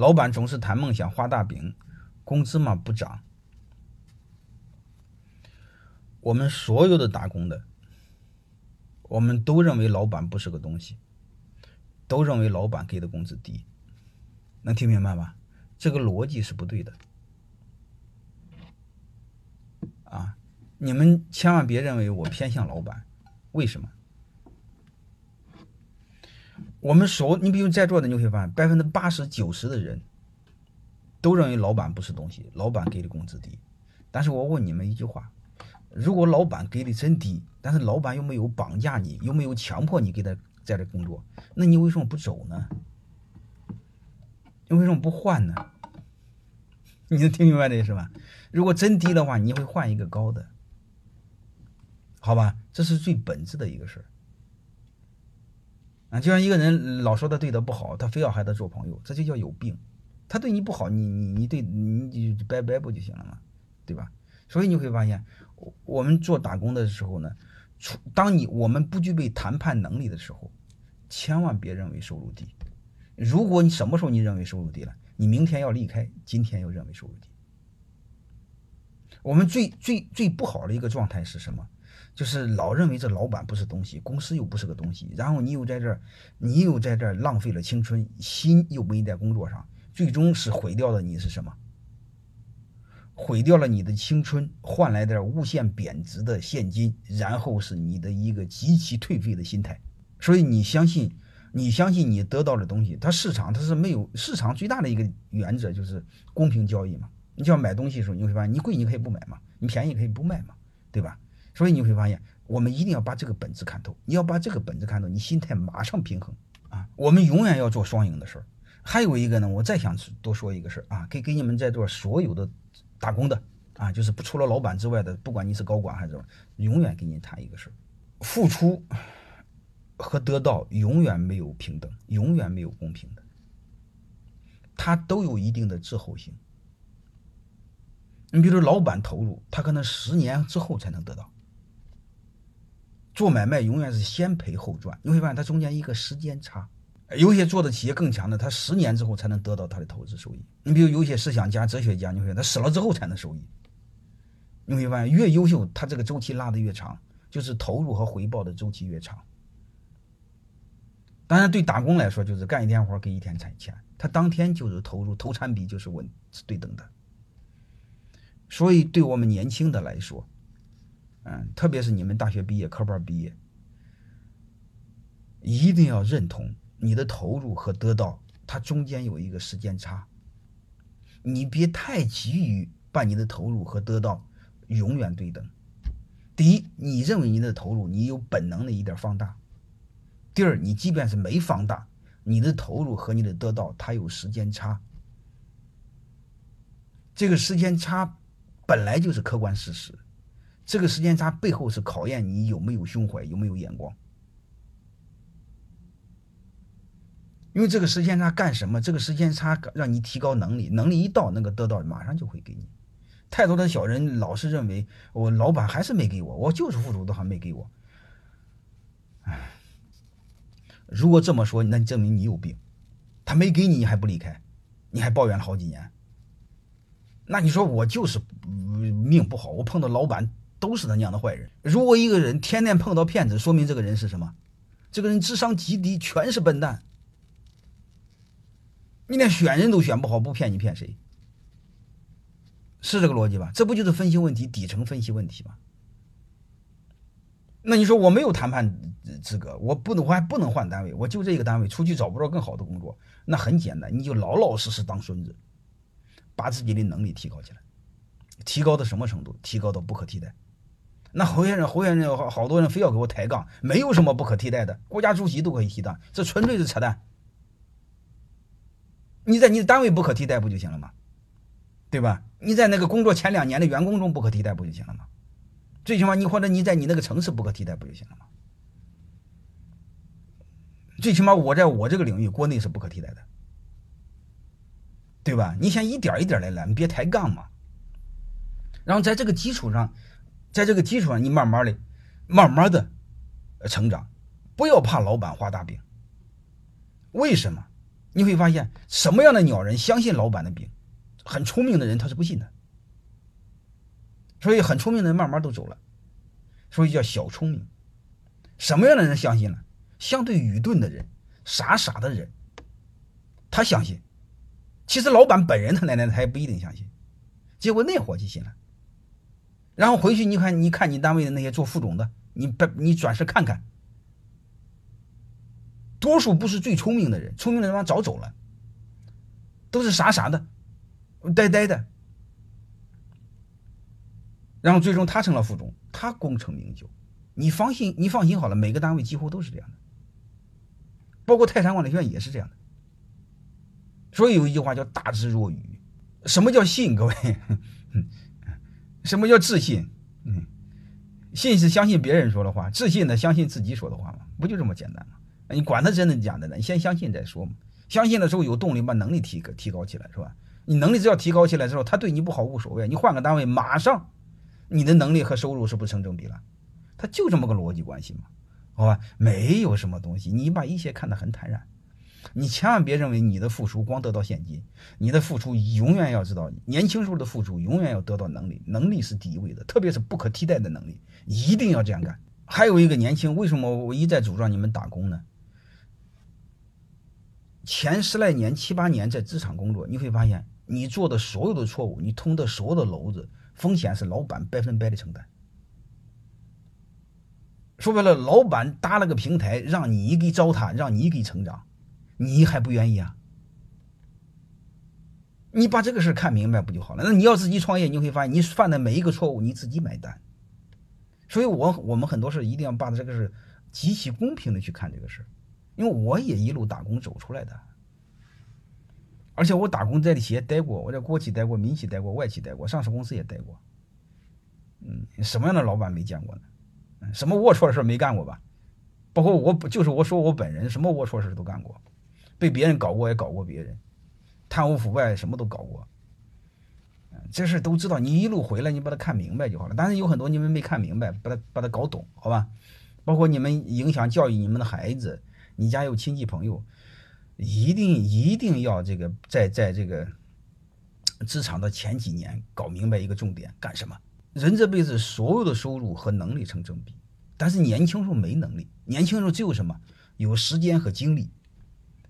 老板总是谈梦想、画大饼，工资嘛不涨。我们所有的打工的，我们都认为老板不是个东西，都认为老板给的工资低，能听明白吧？这个逻辑是不对的。啊，你们千万别认为我偏向老板，为什么？我们所你比如在座的你会发现，百分之八十九十的人都认为老板不是东西，老板给的工资低。但是我问你们一句话：如果老板给的真低，但是老板又没有绑架你，又没有强迫你给他在这工作，那你为什么不走呢？你为什么不换呢？你能听明白这意思吧？如果真低的话，你会换一个高的，好吧？这是最本质的一个事儿啊！就像一个人老说他对他不好，他非要和他做朋友，这就叫有病。他对你不好，你你你对你就拜拜不就行了吗？对吧？所以你会发现，我们做打工的时候呢，当你我们不具备谈判能力的时候，千万别认为收入低。如果你什么时候你认为收入低了？你明天要离开，今天又认为收入低。我们最最最不好的一个状态是什么？就是老认为这老板不是东西，公司又不是个东西，然后你又在这儿，你又在这儿浪费了青春，心又没在工作上，最终是毁掉了你是什么？毁掉了你的青春，换来点无限贬值的现金，然后是你的一个极其颓废的心态。所以你相信？你相信你得到的东西，它市场它是没有市场最大的一个原则就是公平交易嘛。你就要买东西的时候，你会发现你贵你可以不买嘛，你便宜可以不卖嘛，对吧？所以你会发现，我们一定要把这个本质看透。你要把这个本质看透，你心态马上平衡啊。我们永远要做双赢的事儿。还有一个呢，我再想多说一个事儿啊，给给你们在座所有的打工的啊，就是不除了老板之外的，不管你是高管还是什么永远给你谈一个事儿，付出。和得到永远没有平等，永远没有公平的，它都有一定的滞后性。你比如说，老板投入，他可能十年之后才能得到。做买卖永远是先赔后赚，你会发现它中间一个时间差。有些做的企业更强的，他十年之后才能得到他的投资收益。你比如有些思想家、哲学家，你会发现他死了之后才能收益。你会发现，越优秀，他这个周期拉得越长，就是投入和回报的周期越长。当然，对打工来说，就是干一天活给一天钱钱，他当天就是投入，投产比就是稳是对等的。所以，对我们年轻的来说，嗯，特别是你们大学毕业、科班毕业，一定要认同你的投入和得到，它中间有一个时间差。你别太急于把你的投入和得到永远对等。第一，你认为你的投入，你有本能的一点放大。第二，你即便是没放大，你的投入和你的得到，它有时间差。这个时间差本来就是客观事实，这个时间差背后是考验你有没有胸怀，有没有眼光。因为这个时间差干什么？这个时间差让你提高能力，能力一到，那个得到马上就会给你。太多的小人老是认为，我老板还是没给我，我就是付出的还没给我。唉。如果这么说，那证明你有病。他没给你，你还不离开，你还抱怨了好几年。那你说我就是命不好，我碰到老板都是他娘的坏人。如果一个人天天碰到骗子，说明这个人是什么？这个人智商极低，全是笨蛋。你连选人都选不好，不骗你骗谁？是这个逻辑吧？这不就是分析问题底层分析问题吗？那你说我没有谈判资格，我不能，我还不能换单位，我就这个单位，出去找不着更好的工作。那很简单，你就老老实实当孙子，把自己的能力提高起来，提高到什么程度？提高到不可替代。那候选人，候选人好好多人非要给我抬杠，没有什么不可替代的，国家主席都可以替代，这纯粹是扯淡。你在你的单位不可替代不就行了吗？对吧？你在那个工作前两年的员工中不可替代不就行了吗？最起码你或者你在你那个城市不可替代不就行了吗？最起码我在我这个领域国内是不可替代的，对吧？你先一点一点来来，你别抬杠嘛。然后在这个基础上，在这个基础上，你慢慢的、慢慢的成长，不要怕老板画大饼。为什么？你会发现什么样的鸟人相信老板的饼，很聪明的人他是不信的。所以很聪明的人慢慢都走了，所以叫小聪明。什么样的人相信了？相对愚钝的人，傻傻的人，他相信。其实老板本人他奶奶他也不一定相信。结果那伙计信了。然后回去你看，你看你单位的那些做副总的，你不你转身看看，多数不是最聪明的人，聪明的人早走了，都是傻傻的，呆呆的。然后最终他成了副总，他功成名就。你放心，你放心好了，每个单位几乎都是这样的，包括泰山管理学院也是这样的。所以有一句话叫“大智若愚”。什么叫信？各位，什么叫自信？嗯，信是相信别人说的话，自信呢相信自己说的话嘛，不就这么简单吗？你管他真的假的呢？你先相信再说嘛。相信的时候有动力，把能力提提高起来，是吧？你能力只要提高起来之后，他对你不好无所谓，你换个单位马上。你的能力和收入是不成正比了，他就这么个逻辑关系嘛，好吧？没有什么东西，你把一切看得很坦然，你千万别认为你的付出光得到现金，你的付出永远要知道，年轻时候的付出永远要得到能力，能力是第一位的，特别是不可替代的能力，一定要这样干。还有一个年轻，为什么我一再主张你们打工呢？前十来年、七八年在职场工作，你会发现你做的所有的错误，你捅的所有的篓子。风险是老板百分百的承担。说白了，老板搭了个平台，让你给糟蹋，让你给成长，你还不愿意啊？你把这个事看明白不就好了？那你要自己创业，你会发现你犯的每一个错误你自己买单。所以，我我们很多事一定要把这个事极其公平的去看这个事，因为我也一路打工走出来的。而且我打工在的企业待过，我在国企待过，民企待过，外企待过，上市公司也待过。嗯，什么样的老板没见过呢？什么龌龊的事没干过吧？包括我，就是我说我本人，什么龌龊事都干过，被别人搞过也搞过别人，贪污腐败什么都搞过。这事都知道，你一路回来，你把它看明白就好了。但是有很多你们没看明白，把它把它搞懂，好吧？包括你们影响教育你们的孩子，你家有亲戚朋友。一定一定要这个在在这个职场的前几年搞明白一个重点，干什么？人这辈子所有的收入和能力成正比，但是年轻时候没能力，年轻时候只有什么？有时间和精力，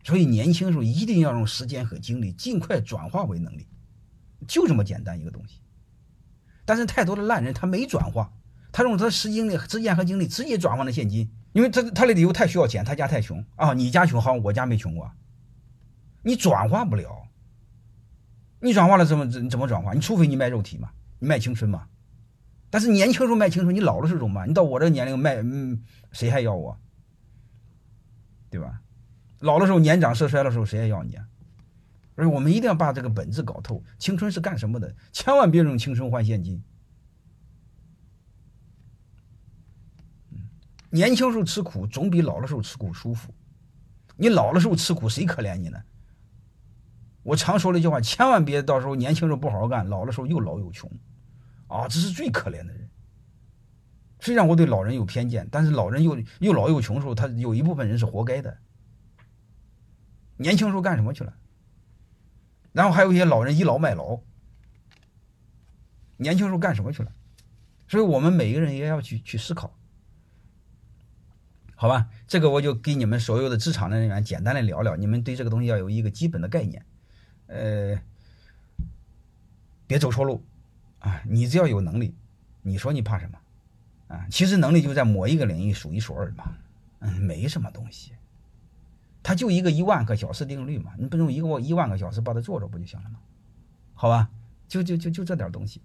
所以年轻时候一定要用时间和精力尽快转化为能力，就这么简单一个东西。但是太多的烂人他没转化，他用他时精力、时间和精力直接转换了现金，因为他他的理由太需要钱，他家太穷啊，你家穷好像，我家没穷过。你转化不了，你转化了怎么怎怎么转化？你除非你卖肉体嘛，你卖青春嘛。但是年轻时候卖青春，你老了时候怎么办？你到我这个年龄卖，嗯，谁还要我？对吧？老的时候年长色衰的时候，谁还要你啊？所以我们一定要把这个本质搞透。青春是干什么的？千万别用青春换现金。年轻时候吃苦总比老的时候吃苦舒服。你老的时候吃苦，谁可怜你呢？我常说了一句话：千万别到时候年轻时候不好好干，老的时候又老又穷，啊，这是最可怜的人。虽然我对老人有偏见，但是老人又又老又穷的时候，他有一部分人是活该的。年轻时候干什么去了？然后还有一些老人倚老卖老，年轻时候干什么去了？所以我们每一个人也要去去思考，好吧？这个我就给你们所有的职场的人员简单的聊聊，你们对这个东西要有一个基本的概念。呃，别走错路啊！你只要有能力，你说你怕什么啊？其实能力就在某一个领域数一数二嘛，嗯，没什么东西，它就一个一万个小时定律嘛，你不用一个一万个小时把它做着不就行了吗？好吧，就就就就这点东西。